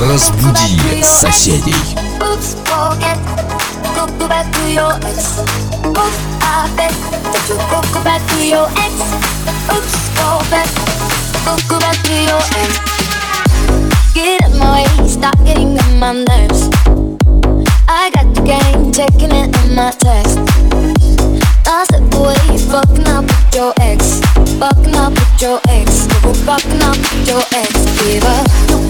Разбуди соседей. Get out my way, stop getting on my nerves. I got the game, taking it on my test. I said the way you fucking up with your ex, fucking up with your ex, fucking up with your ex. Give up.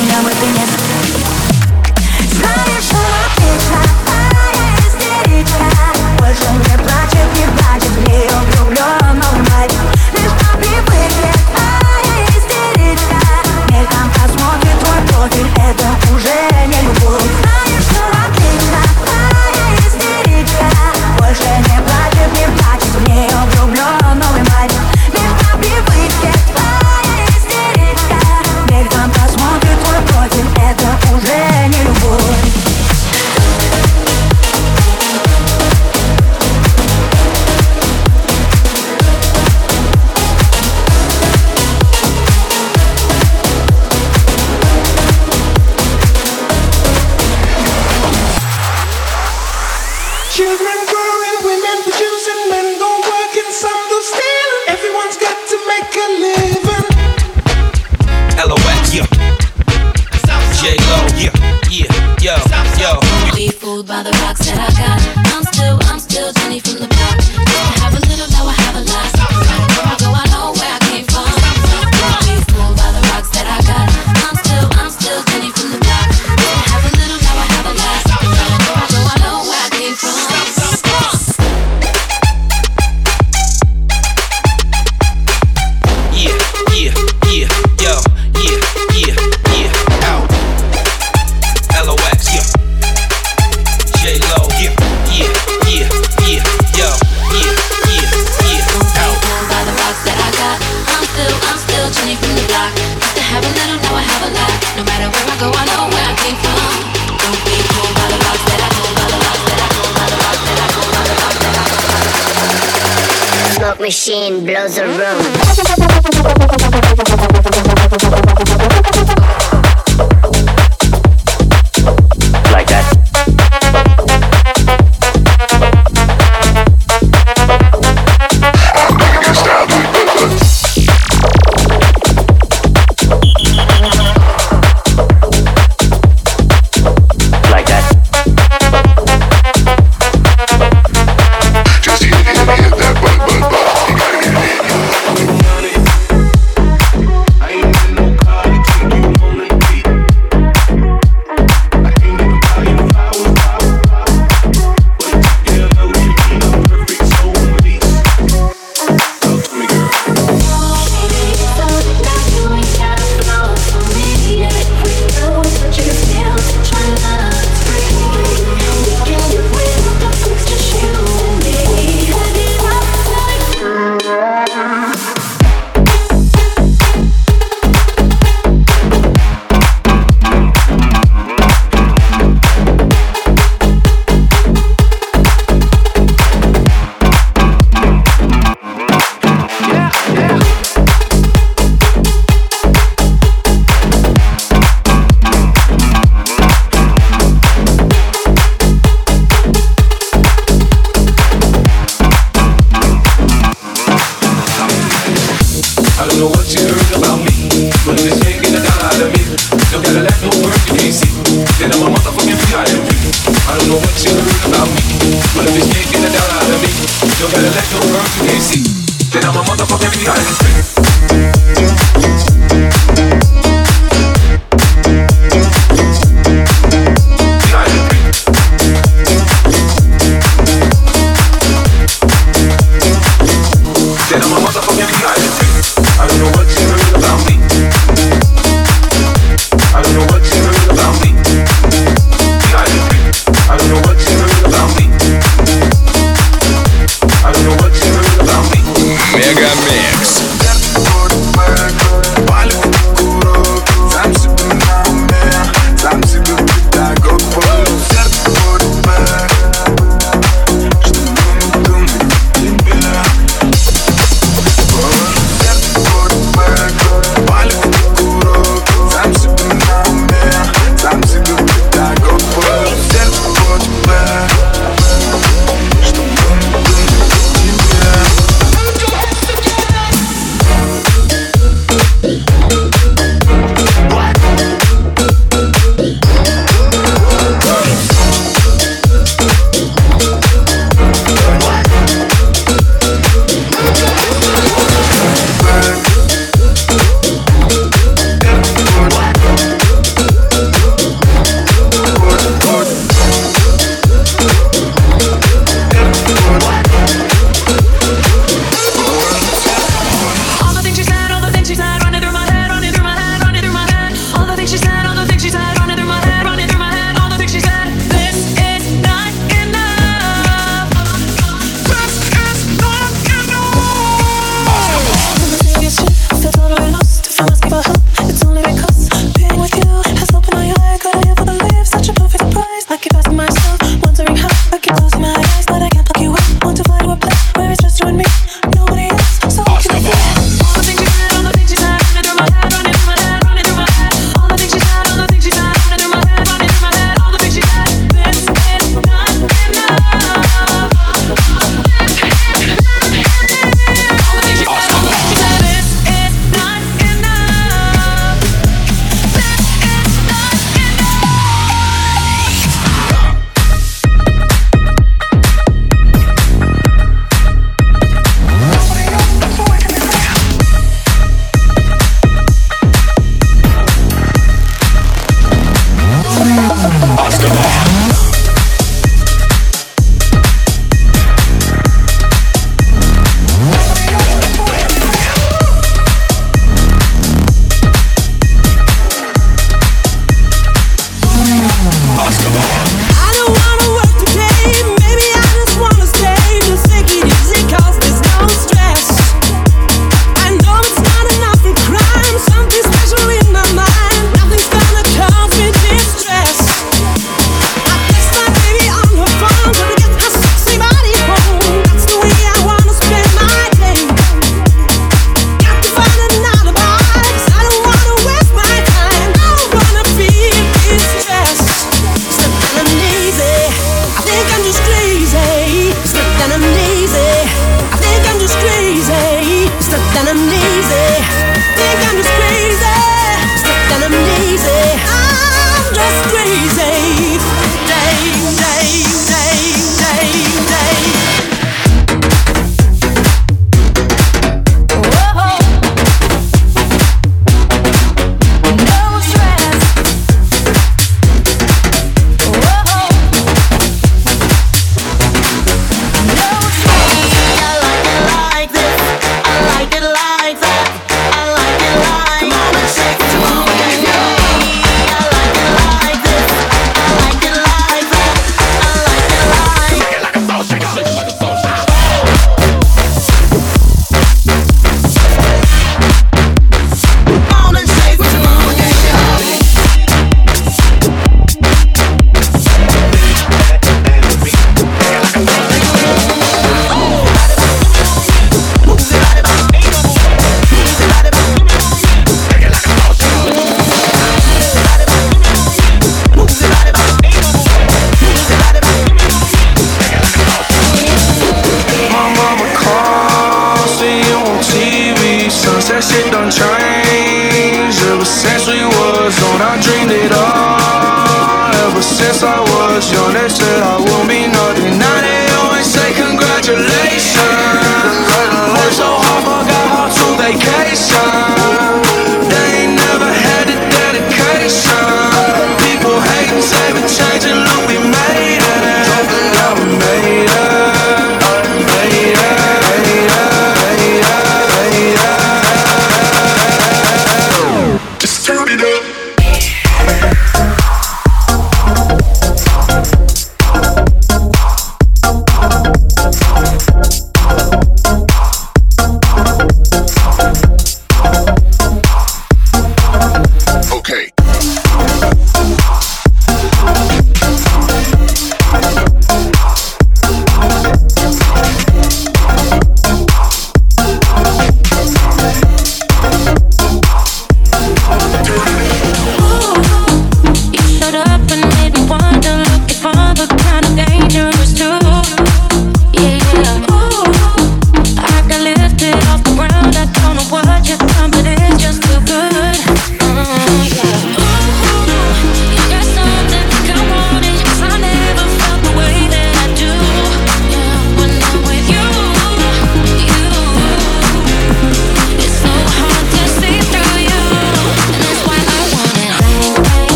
меня мы ты не machine blows a room.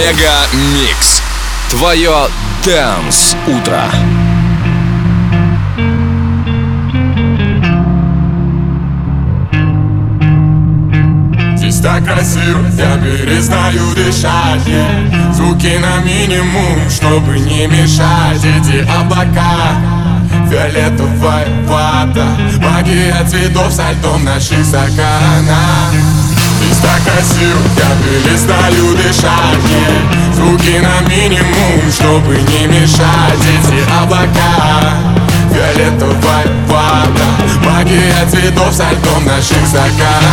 MegaMix. Твое Dance Утро. Здесь так красиво, я перестаю дышать yeah. Звуки на минимум, чтобы не мешать Эти облака Фиолетовая вода Магия цветов со льдом наших стаканах Здесь так я перестаю дышать, Звуки на минимум, чтобы не мешать. Эти облака, фиолетовая вода Магия цветов со льдом наших заканов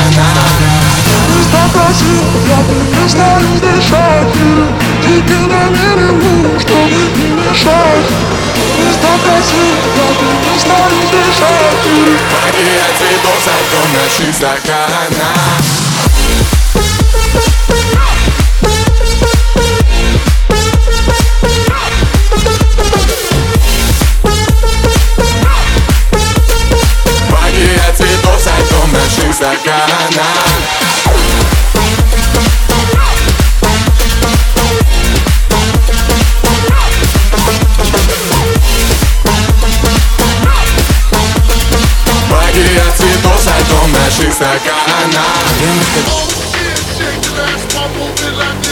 Здесь так красиво, как и листолюды шаги Звуки на минимум, чтобы не мешать. Здесь так красиво, как и листолюды шаги Магия цветов со льдом наших заканов наших стаканах цветов кидаешь по пол, ты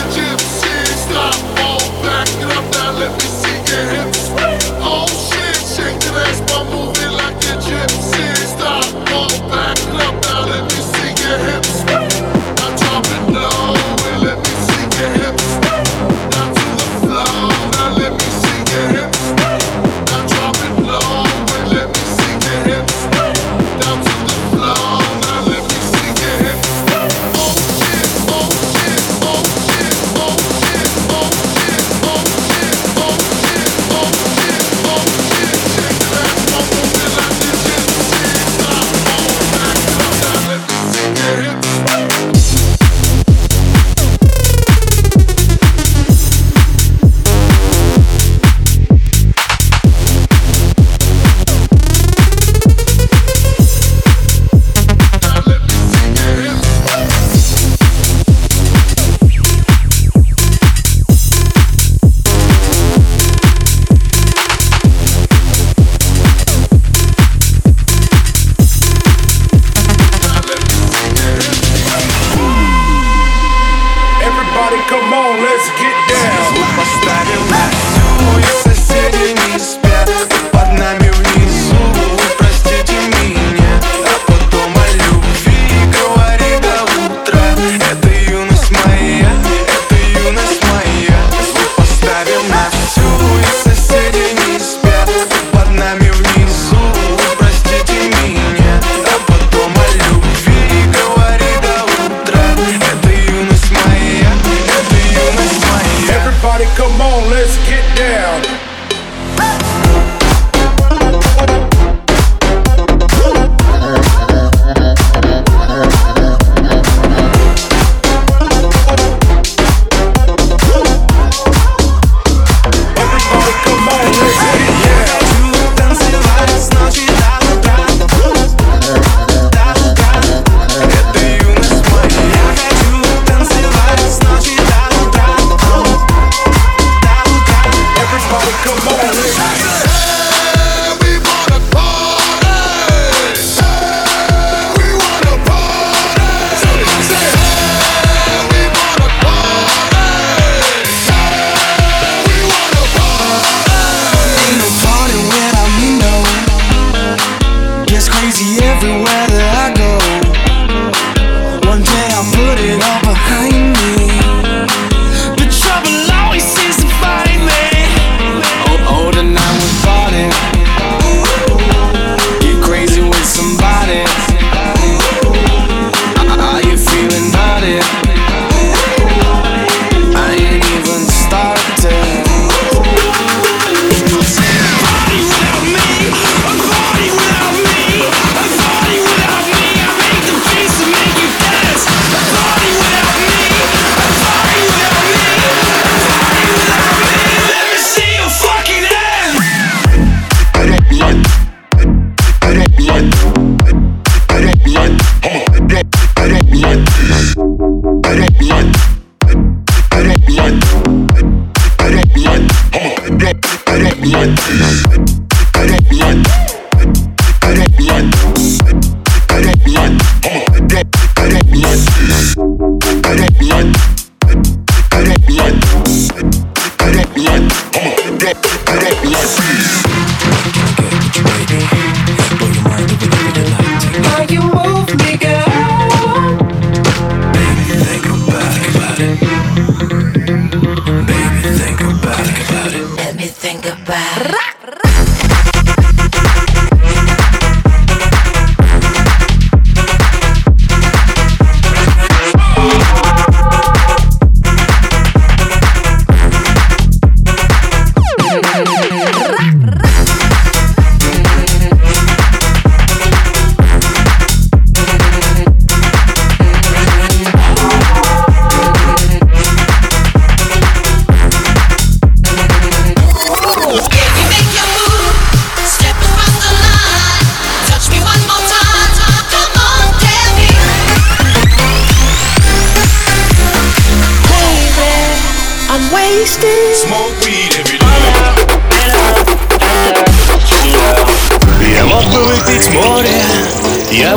Light.